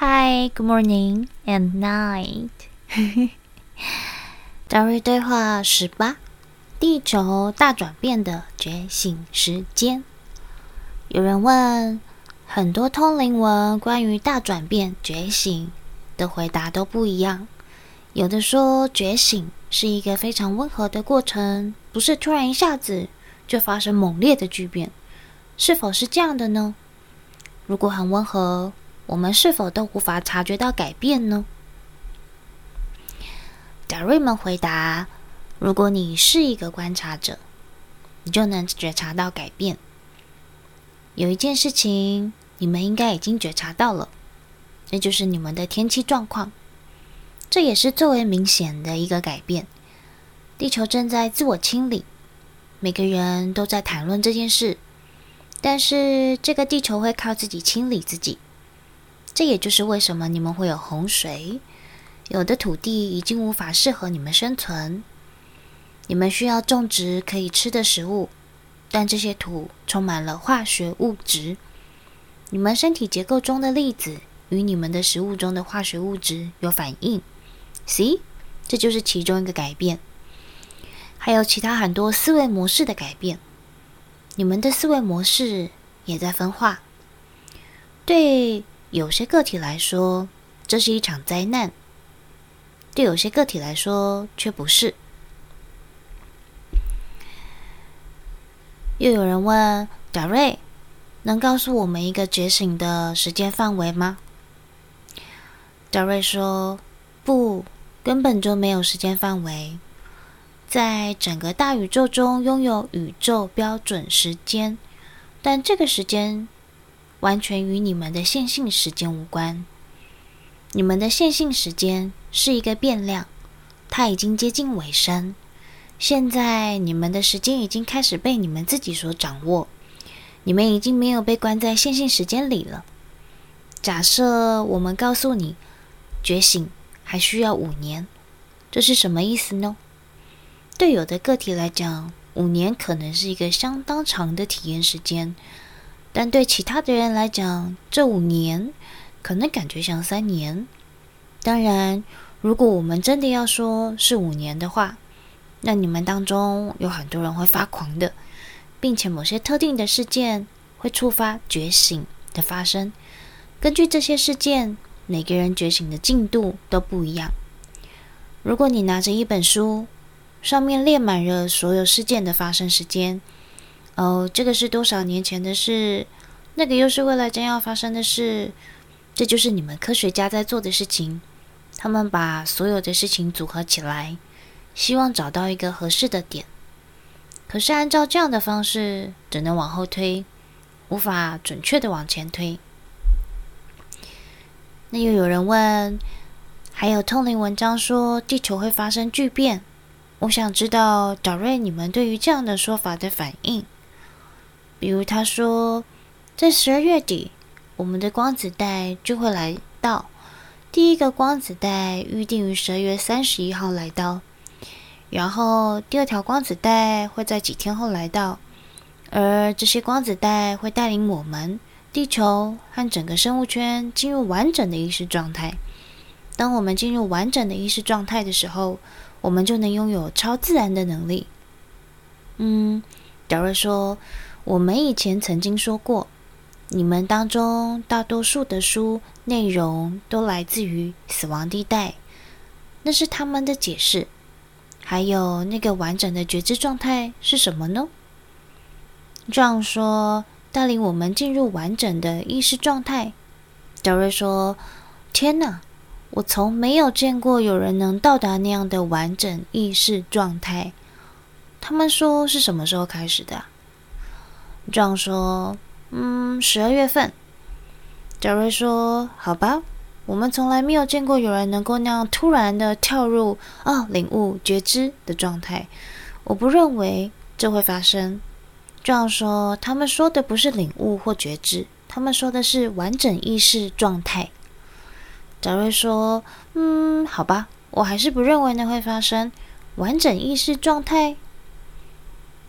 Hi, good morning and night。达瑞对话十八：地球大转变的觉醒时间。有人问，很多通灵文关于大转变、觉醒的回答都不一样。有的说，觉醒是一个非常温和的过程，不是突然一下子就发生猛烈的巨变。是否是这样的呢？如果很温和，我们是否都无法察觉到改变呢？达瑞们回答：如果你是一个观察者，你就能觉察到改变。有一件事情，你们应该已经觉察到了，那就是你们的天气状况。这也是最为明显的一个改变。地球正在自我清理，每个人都在谈论这件事。但是这个地球会靠自己清理自己，这也就是为什么你们会有洪水，有的土地已经无法适合你们生存，你们需要种植可以吃的食物，但这些土充满了化学物质，你们身体结构中的粒子与你们的食物中的化学物质有反应，See，这就是其中一个改变，还有其他很多思维模式的改变。你们的思维模式也在分化。对有些个体来说，这是一场灾难；对有些个体来说，却不是。又有人问达瑞：“能告诉我们一个觉醒的时间范围吗？”达瑞说：“不，根本就没有时间范围。”在整个大宇宙中拥有宇宙标准时间，但这个时间完全与你们的线性时间无关。你们的线性时间是一个变量，它已经接近尾声。现在你们的时间已经开始被你们自己所掌握，你们已经没有被关在线性时间里了。假设我们告诉你，觉醒还需要五年，这是什么意思呢？对有的个体来讲，五年可能是一个相当长的体验时间，但对其他的人来讲，这五年可能感觉像三年。当然，如果我们真的要说是五年的话，那你们当中有很多人会发狂的，并且某些特定的事件会触发觉醒的发生。根据这些事件，每个人觉醒的进度都不一样。如果你拿着一本书，上面列满了所有事件的发生时间。哦，这个是多少年前的事？那个又是未来将要发生的事。这就是你们科学家在做的事情。他们把所有的事情组合起来，希望找到一个合适的点。可是按照这样的方式，只能往后推，无法准确的往前推。那又有人问，还有通灵文章说地球会发生巨变。我想知道达瑞，你们对于这样的说法的反应。比如他说，在十二月底，我们的光子带就会来到。第一个光子带预定于十二月三十一号来到，然后第二条光子带会在几天后来到，而这些光子带会带领我们地球和整个生物圈进入完整的意识状态。当我们进入完整的意识状态的时候，我们就能拥有超自然的能力。嗯，达瑞说，我们以前曾经说过，你们当中大多数的书内容都来自于死亡地带，那是他们的解释。还有那个完整的觉知状态是什么呢？这样说，带领我们进入完整的意识状态。达瑞说：“天哪！”我从没有见过有人能到达那样的完整意识状态。他们说是什么时候开始的？样说，嗯，十二月份。杰瑞说：“好吧，我们从来没有见过有人能够那样突然的跳入、哦、领悟觉知的状态。我不认为这会发生。”这样说，他们说的不是领悟或觉知，他们说的是完整意识状态。达瑞说：“嗯，好吧，我还是不认为那会发生。完整意识状态。”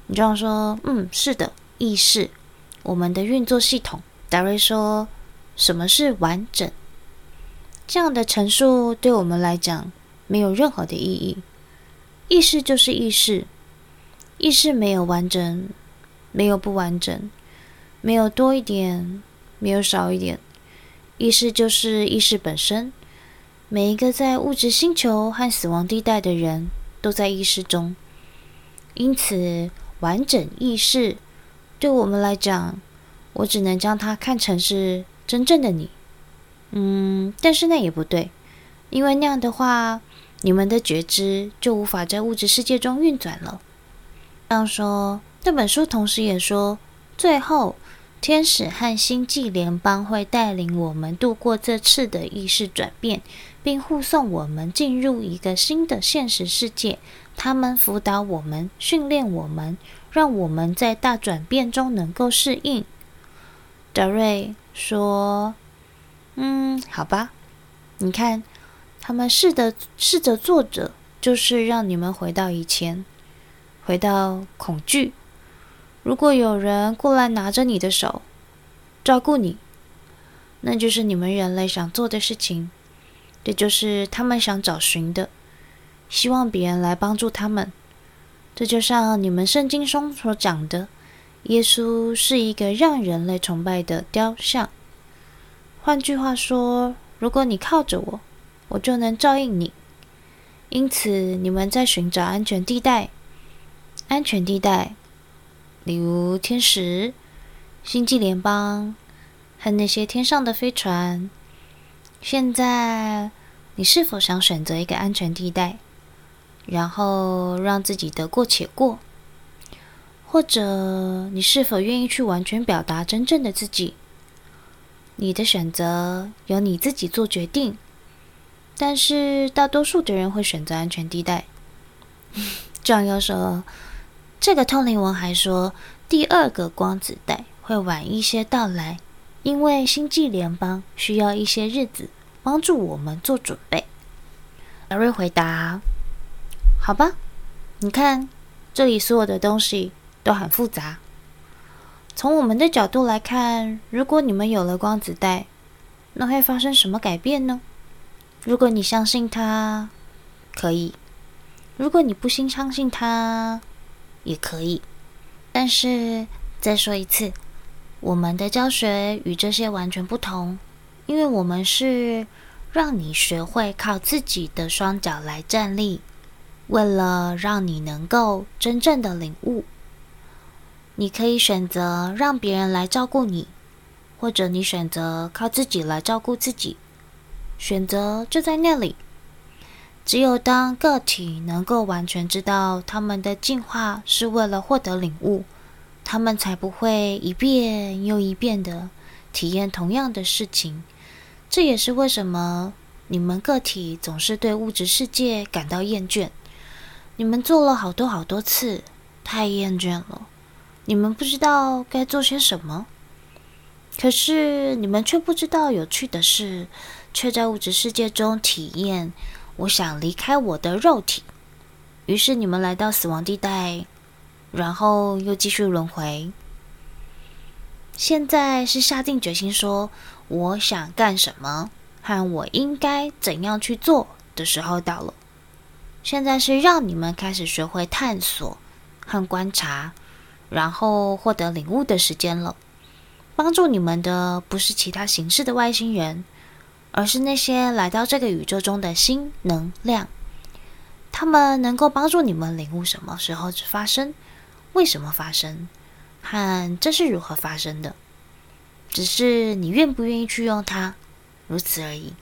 你这样说：“嗯，是的，意识，我们的运作系统。”达瑞说：“什么是完整？这样的陈述对我们来讲没有任何的意义。意识就是意识，意识没有完整，没有不完整，没有多一点，没有少一点。意识就是意识本身。每一个在物质星球和死亡地带的人都在意识中，因此完整意识对我们来讲，我只能将它看成是真正的你。嗯，但是那也不对，因为那样的话，你们的觉知就无法在物质世界中运转了。这样说，这本书同时也说，最后。天使和星际联邦会带领我们度过这次的意识转变，并护送我们进入一个新的现实世界。他们辅导我们，训练我们，让我们在大转变中能够适应。德瑞说：“嗯，好吧，你看，他们试着试着做着，就是让你们回到以前，回到恐惧。”如果有人过来拿着你的手，照顾你，那就是你们人类想做的事情，这就是他们想找寻的，希望别人来帮助他们。这就像你们圣经中所讲的，耶稣是一个让人类崇拜的雕像。换句话说，如果你靠着我，我就能照应你。因此，你们在寻找安全地带，安全地带。例如天使、星际联邦和那些天上的飞船。现在，你是否想选择一个安全地带，然后让自己得过且过？或者，你是否愿意去完全表达真正的自己？你的选择由你自己做决定。但是，大多数的人会选择安全地带。这样要说。这个通灵王还说，第二个光子带会晚一些到来，因为星际联邦需要一些日子帮助我们做准备。德瑞回答：“好吧，你看，这里所有的东西都很复杂。从我们的角度来看，如果你们有了光子带，那会发生什么改变呢？如果你相信它，可以；如果你不信相信它。”也可以，但是再说一次，我们的教学与这些完全不同，因为我们是让你学会靠自己的双脚来站立，为了让你能够真正的领悟。你可以选择让别人来照顾你，或者你选择靠自己来照顾自己，选择就在那里。只有当个体能够完全知道他们的进化是为了获得领悟，他们才不会一遍又一遍的体验同样的事情。这也是为什么你们个体总是对物质世界感到厌倦。你们做了好多好多次，太厌倦了。你们不知道该做些什么，可是你们却不知道有趣的事，却在物质世界中体验。我想离开我的肉体，于是你们来到死亡地带，然后又继续轮回。现在是下定决心说我想干什么和我应该怎样去做的时候到了。现在是让你们开始学会探索和观察，然后获得领悟的时间了。帮助你们的不是其他形式的外星人。而是那些来到这个宇宙中的新能量，他们能够帮助你们领悟什么时候发生，为什么发生，和这是如何发生的。只是你愿不愿意去用它，如此而已。